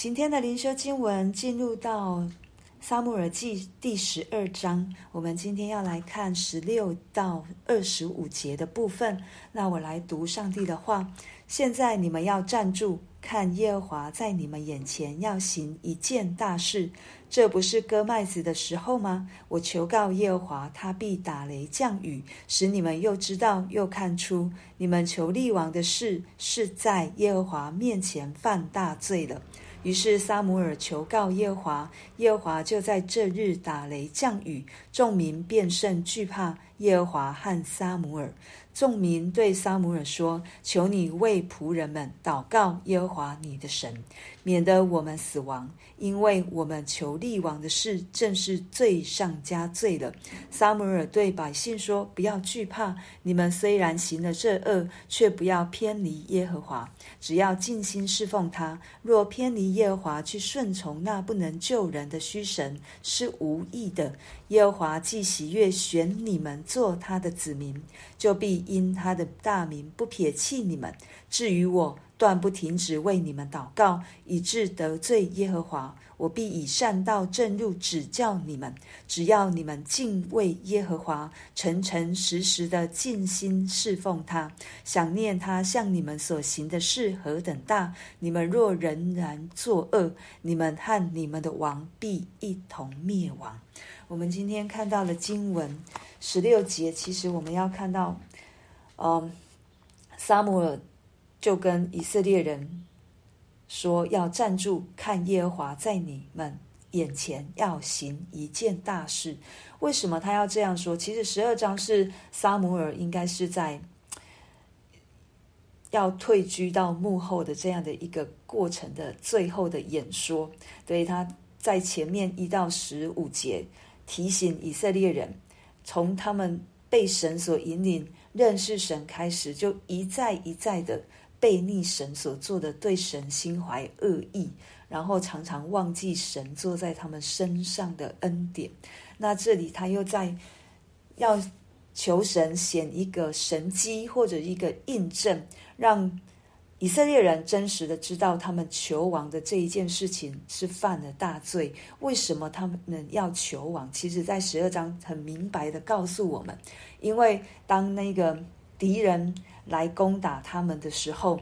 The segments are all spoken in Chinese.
今天的灵修经文进入到撒母耳记第十二章，我们今天要来看十六到二十五节的部分。那我来读上帝的话：现在你们要站住，看耶和华在你们眼前要行一件大事。这不是割麦子的时候吗？我求告耶和华，他必打雷降雨，使你们又知道又看出，你们求立王的事是在耶和华面前犯大罪了。于是撒姆尔求告耶和华，耶和华就在这日打雷降雨，众民便甚惧怕耶和华和撒母耳。众民对撒母耳说：“求你为仆人们祷告耶和华你的神，免得我们死亡，因为我们求立王的事正是罪上加罪了。”撒母耳对百姓说：“不要惧怕，你们虽然行了这恶，却不要偏离耶和华，只要尽心侍奉他。若偏离耶和华去顺从那不能救人的虚神，是无益的。耶和华既喜悦选你们做他的子民，就必。”因他的大名不撇弃你们，至于我，断不停止为你们祷告，以致得罪耶和华。我必以善道正路指教你们。只要你们敬畏耶和华，诚诚实实的尽心侍奉他，想念他向你们所行的事何等大。你们若仍然作恶，你们和你们的王必一同灭亡。我们今天看到了经文十六节，其实我们要看到。嗯，撒母耳就跟以色列人说：“要站住，看耶和华在你们眼前要行一件大事。”为什么他要这样说？其实十二章是撒母耳应该是在要退居到幕后的这样的一个过程的最后的演说。所以他在前面一到十五节提醒以色列人，从他们被神所引领。认识神开始，就一再一再的背逆神所做的，对神心怀恶意，然后常常忘记神坐在他们身上的恩典。那这里他又在要求神显一个神迹或者一个印证，让以色列人真实的知道他们求王的这一件事情是犯了大罪。为什么他们要求王？其实，在十二章很明白的告诉我们。因为当那个敌人来攻打他们的时候，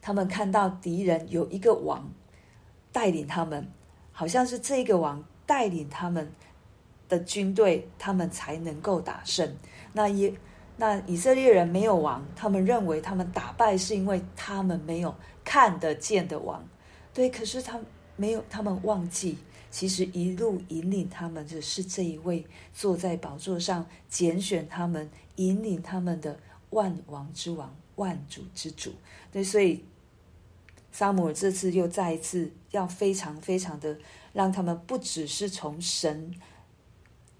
他们看到敌人有一个王带领他们，好像是这个王带领他们的军队，他们才能够打胜。那也那以色列人没有王，他们认为他们打败是因为他们没有看得见的王。对，可是他没有，他们忘记。其实一路引领他们的是这一位坐在宝座上拣选他们、引领他们的万王之王、万主之主。对，所以撒母耳这次又再一次要非常非常的让他们不只是从神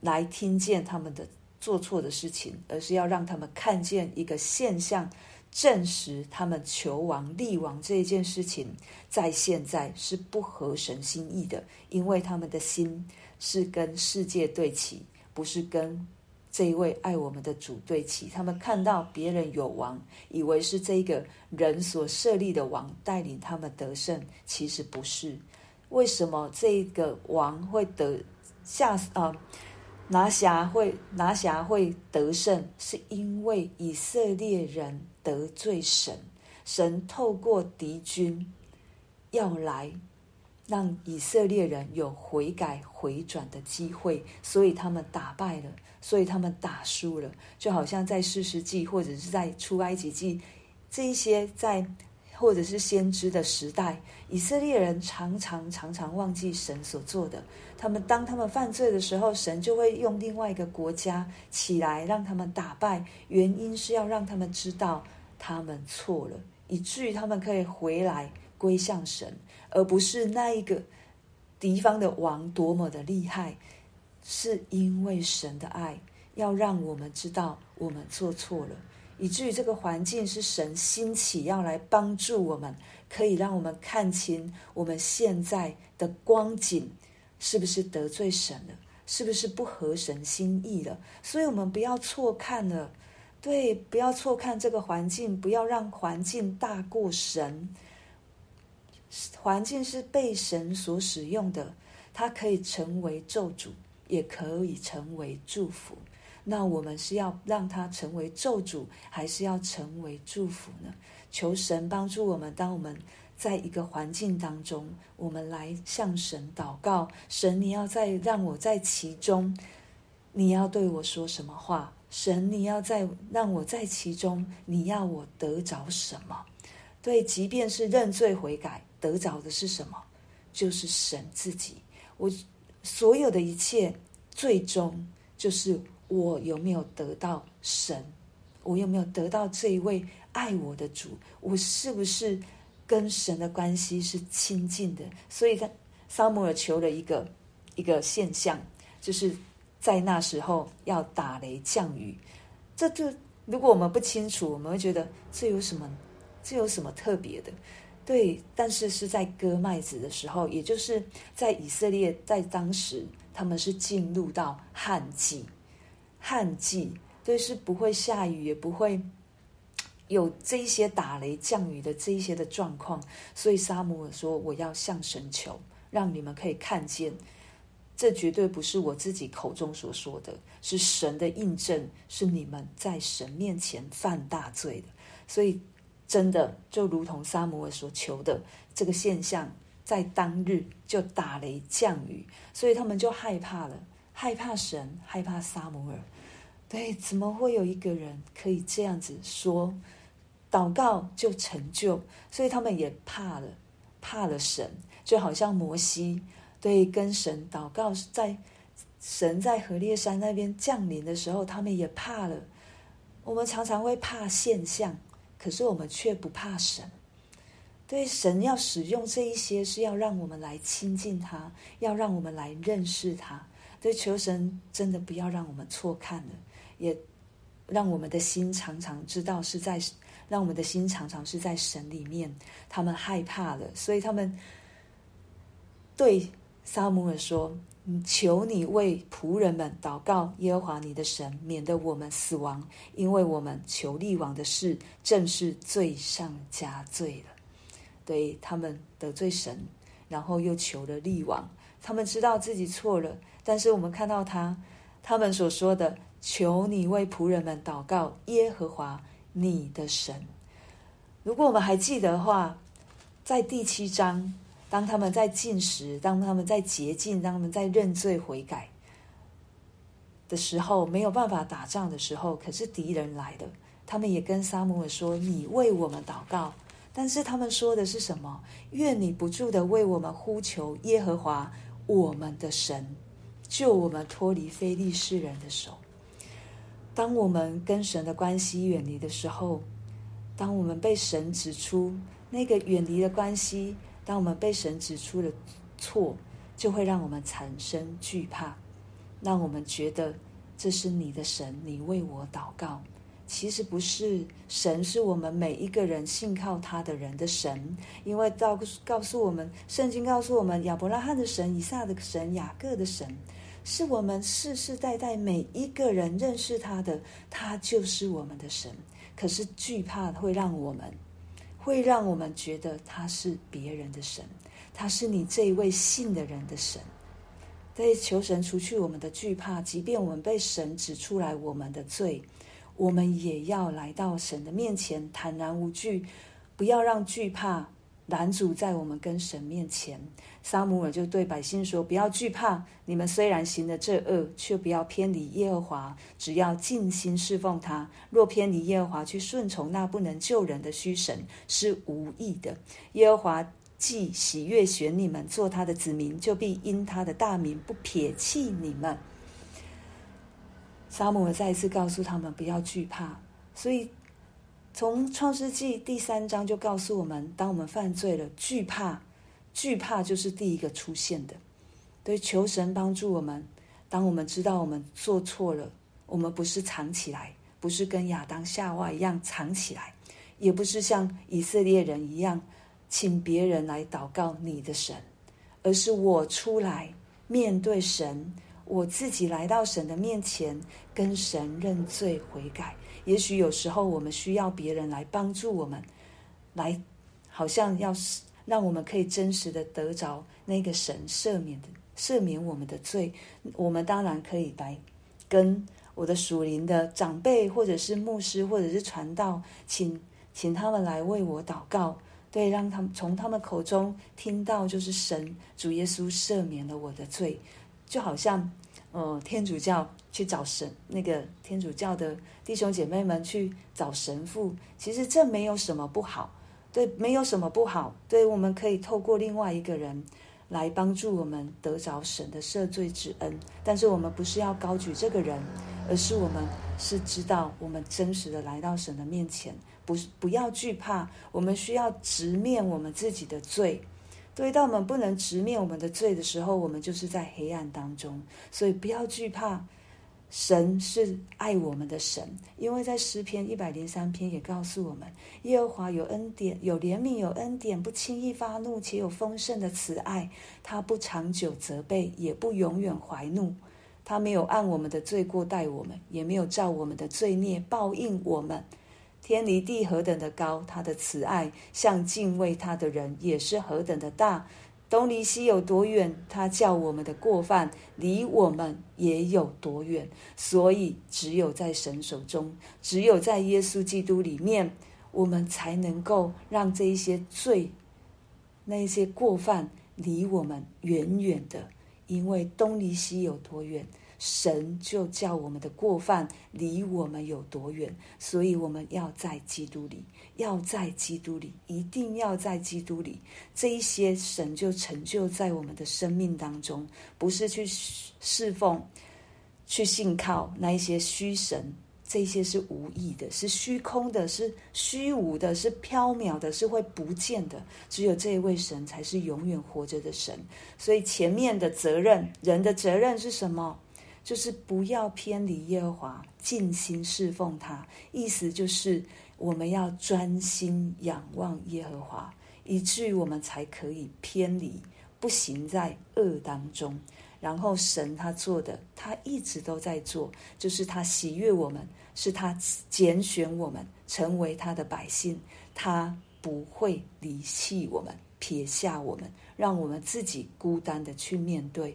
来听见他们的做错的事情，而是要让他们看见一个现象。证实他们求王立王这一件事情，在现在是不合神心意的，因为他们的心是跟世界对齐，不是跟这一位爱我们的主对齐。他们看到别人有王，以为是这个人所设立的王带领他们得胜，其实不是。为什么这个王会得下啊？拿辖会拿辖会得胜，是因为以色列人得罪神，神透过敌军要来让以色列人有悔改回转的机会，所以他们打败了，所以他们打输了，就好像在士师记或者是在出埃及记这一些在。或者是先知的时代，以色列人常常常常忘记神所做的。他们当他们犯罪的时候，神就会用另外一个国家起来让他们打败。原因是要让他们知道他们错了，以至于他们可以回来归向神，而不是那一个敌方的王多么的厉害。是因为神的爱，要让我们知道我们做错了。以至于这个环境是神兴起要来帮助我们，可以让我们看清我们现在的光景是不是得罪神了，是不是不合神心意了。所以，我们不要错看了，对，不要错看这个环境，不要让环境大过神。环境是被神所使用的，它可以成为咒诅，也可以成为祝福。那我们是要让它成为咒诅，还是要成为祝福呢？求神帮助我们。当我们在一个环境当中，我们来向神祷告：神，你要在让我在其中，你要对我说什么话？神，你要在让我在其中，你要我得着什么？对，即便是认罪悔改，得着的是什么？就是神自己。我所有的一切，最终就是我有没有得到神？我有没有得到这一位爱我的主？我是不是跟神的关系是亲近的？所以，他撒母耳求了一个一个现象，就是。在那时候要打雷降雨，这就如果我们不清楚，我们会觉得这有什么，这有什么特别的？对，但是是在割麦子的时候，也就是在以色列在当时，他们是进入到旱季，旱季，对，是不会下雨，也不会有这一些打雷降雨的这一些的状况，所以撒母耳说：“我要向神求，让你们可以看见。”这绝对不是我自己口中所说的，是神的印证，是你们在神面前犯大罪的。所以，真的就如同撒母耳所求的这个现象，在当日就打雷降雨，所以他们就害怕了，害怕神，害怕撒母耳。对，怎么会有一个人可以这样子说，祷告就成就？所以他们也怕了，怕了神，就好像摩西。对跟神祷告，在神在何烈山那边降临的时候，他们也怕了。我们常常会怕现象，可是我们却不怕神。对，神要使用这一些，是要让我们来亲近他，要让我们来认识他。所以，求神真的不要让我们错看了，也让我们的心常常知道是在，让我们的心常常是在神里面。他们害怕了，所以他们对。撒母耳说：“求你为仆人们祷告，耶和华你的神，免得我们死亡，因为我们求立王的事，正是罪上加罪了。对，他们得罪神，然后又求了立王，他们知道自己错了。但是我们看到他，他们所说的：求你为仆人们祷告，耶和华你的神。如果我们还记得的话，在第七章。”当他们在禁食，当他们在洁净，当他们在认罪悔改的时候，没有办法打仗的时候，可是敌人来了，他们也跟撒母耳说：“你为我们祷告。”但是他们说的是什么？愿你不住的为我们呼求耶和华我们的神，救我们脱离非利士人的手。当我们跟神的关系远离的时候，当我们被神指出那个远离的关系。当我们被神指出的错，就会让我们产生惧怕，让我们觉得这是你的神，你为我祷告。其实不是，神是我们每一个人信靠他的人的神，因为告告诉我们，圣经告诉我们，亚伯拉罕的神、以撒的神、雅各的神，是我们世世代代每一个人认识他的，他就是我们的神。可是惧怕会让我们。会让我们觉得他是别人的神，他是你这一位信的人的神。对，求神除去我们的惧怕，即便我们被神指出来我们的罪，我们也要来到神的面前，坦然无惧，不要让惧怕。拦阻在我们跟神面前，撒母耳就对百姓说：“不要惧怕，你们虽然行了这恶，却不要偏离耶和华，只要尽心侍奉他。若偏离耶和华，去顺从那不能救人的虚神，是无益的。耶和华既喜悦选你们做他的子民，就必因他的大名不撇弃你们。”撒母耳再一次告诉他们不要惧怕，所以。从创世纪第三章就告诉我们，当我们犯罪了，惧怕，惧怕就是第一个出现的。对，求神帮助我们。当我们知道我们做错了，我们不是藏起来，不是跟亚当夏娃一样藏起来，也不是像以色列人一样，请别人来祷告你的神，而是我出来面对神，我自己来到神的面前，跟神认罪悔改。也许有时候我们需要别人来帮助我们，来好像要让我们可以真实的得着那个神赦免的赦免我们的罪。我们当然可以来跟我的属灵的长辈，或者是牧师，或者是传道，请请他们来为我祷告，对，让他们从他们口中听到，就是神主耶稣赦免了我的罪，就好像。呃，天主教去找神，那个天主教的弟兄姐妹们去找神父，其实这没有什么不好，对，没有什么不好，对，我们可以透过另外一个人来帮助我们得着神的赦罪之恩。但是我们不是要高举这个人，而是我们是知道我们真实的来到神的面前，不是不要惧怕，我们需要直面我们自己的罪。对，当我们不能直面我们的罪的时候，我们就是在黑暗当中。所以不要惧怕，神是爱我们的神，因为在诗篇一百零三篇也告诉我们，耶和华有恩典、有怜悯、有恩典，不轻易发怒，且有丰盛的慈爱。他不长久责备，也不永远怀怒。他没有按我们的罪过待我们，也没有照我们的罪孽报应我们。天离地何等的高，他的慈爱向敬畏他的人也是何等的大。东离西有多远，他叫我们的过犯离我们也有多远。所以，只有在神手中，只有在耶稣基督里面，我们才能够让这一些罪、那一些过犯离我们远远的。因为东离西有多远。神就叫我们的过犯离我们有多远，所以我们要在基督里，要在基督里，一定要在基督里。这一些神就成就在我们的生命当中，不是去侍奉、去信靠那一些虚神，这些是无益的，是虚空的，是虚无的，是缥缈的，是会不见的。只有这一位神才是永远活着的神。所以前面的责任，人的责任是什么？就是不要偏离耶和华，尽心侍奉他。意思就是我们要专心仰望耶和华，以至于我们才可以偏离，不行在恶当中。然后神他做的，他一直都在做，就是他喜悦我们，是他拣选我们成为他的百姓，他不会离弃我们，撇下我们，让我们自己孤单的去面对。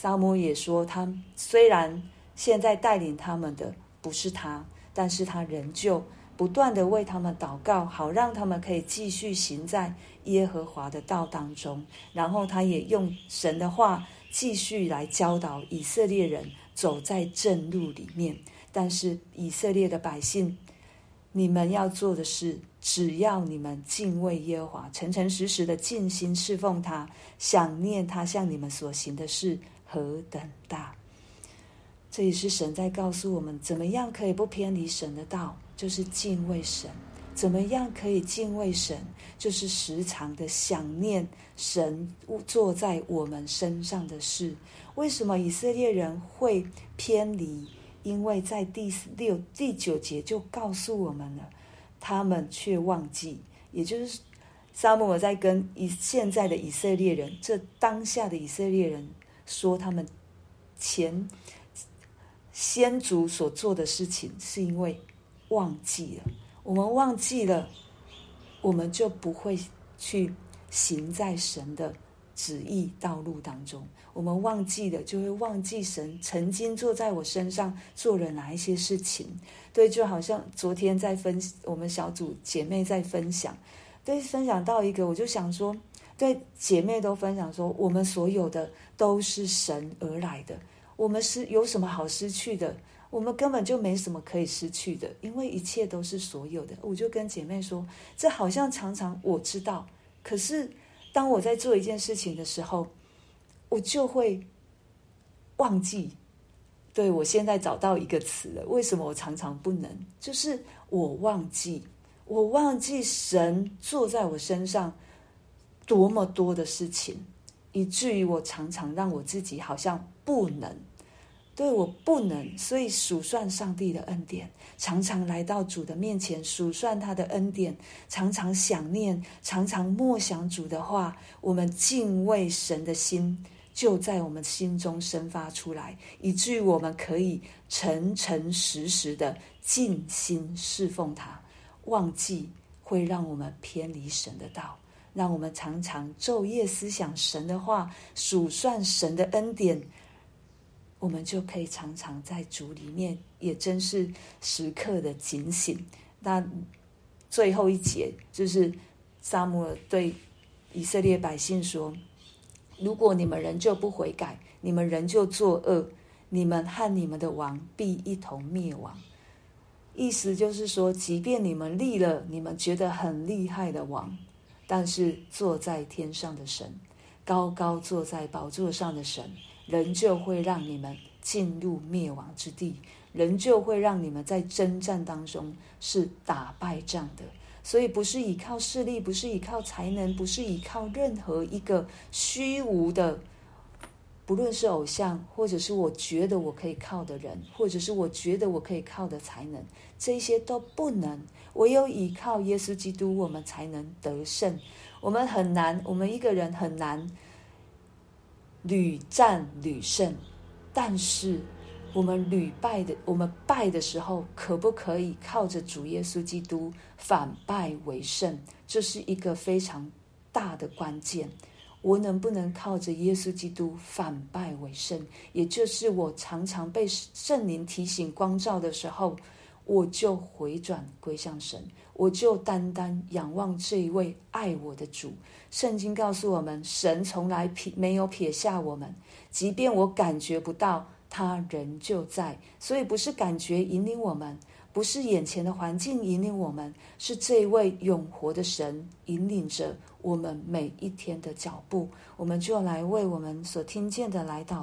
撒母耳也说，他虽然现在带领他们的不是他，但是他仍旧不断的为他们祷告，好让他们可以继续行在耶和华的道当中。然后他也用神的话继续来教导以色列人走在正路里面。但是以色列的百姓，你们要做的是，只要你们敬畏耶和华，诚诚实实的尽心侍奉他，想念他向你们所行的事。何等大！这也是神在告诉我们，怎么样可以不偏离神的道，就是敬畏神。怎么样可以敬畏神，就是时常的想念神做在我们身上的事。为什么以色列人会偏离？因为在第六、第九节就告诉我们了，他们却忘记，也就是撒母耳在跟以现在的以色列人，这当下的以色列人。说他们前先祖所做的事情，是因为忘记了。我们忘记了，我们就不会去行在神的旨意道路当中。我们忘记了，就会忘记神曾经坐在我身上做了哪一些事情。对，就好像昨天在分我们小组姐妹在分享，对，分享到一个，我就想说。对姐妹都分享说，我们所有的都是神而来的，我们是有什么好失去的？我们根本就没什么可以失去的，因为一切都是所有的。我就跟姐妹说，这好像常常我知道，可是当我在做一件事情的时候，我就会忘记。对，我现在找到一个词了，为什么我常常不能？就是我忘记，我忘记神坐在我身上。多么多的事情，以至于我常常让我自己好像不能，对，我不能，所以数算上帝的恩典，常常来到主的面前数算他的恩典，常常想念，常常默想主的话，我们敬畏神的心就在我们心中生发出来，以至于我们可以诚诚实实的尽心侍奉他。忘记会让我们偏离神的道。让我们常常昼夜思想神的话，数算神的恩典，我们就可以常常在主里面，也真是时刻的警醒。那最后一节就是撒母尔对以色列百姓说：“如果你们仍旧不悔改，你们仍旧作恶，你们和你们的王必一同灭亡。”意思就是说，即便你们立了你们觉得很厉害的王，但是坐在天上的神，高高坐在宝座上的神，仍旧会让你们进入灭亡之地，仍旧会让你们在征战当中是打败仗的。所以，不是依靠势力，不是依靠才能，不是依靠任何一个虚无的。不论是偶像，或者是我觉得我可以靠的人，或者是我觉得我可以靠的才能，这些都不能。唯有依靠耶稣基督，我们才能得胜。我们很难，我们一个人很难屡战屡胜。但是我们屡败的，我们败的时候，可不可以靠着主耶稣基督反败为胜？这是一个非常大的关键。我能不能靠着耶稣基督反败为胜？也就是我常常被圣灵提醒光照的时候，我就回转归向神，我就单单仰望这一位爱我的主。圣经告诉我们，神从来撇没有撇下我们，即便我感觉不到，他仍旧在。所以不是感觉引领我们。不是眼前的环境引领我们，是这一位永活的神引领着我们每一天的脚步。我们就来为我们所听见的来祷。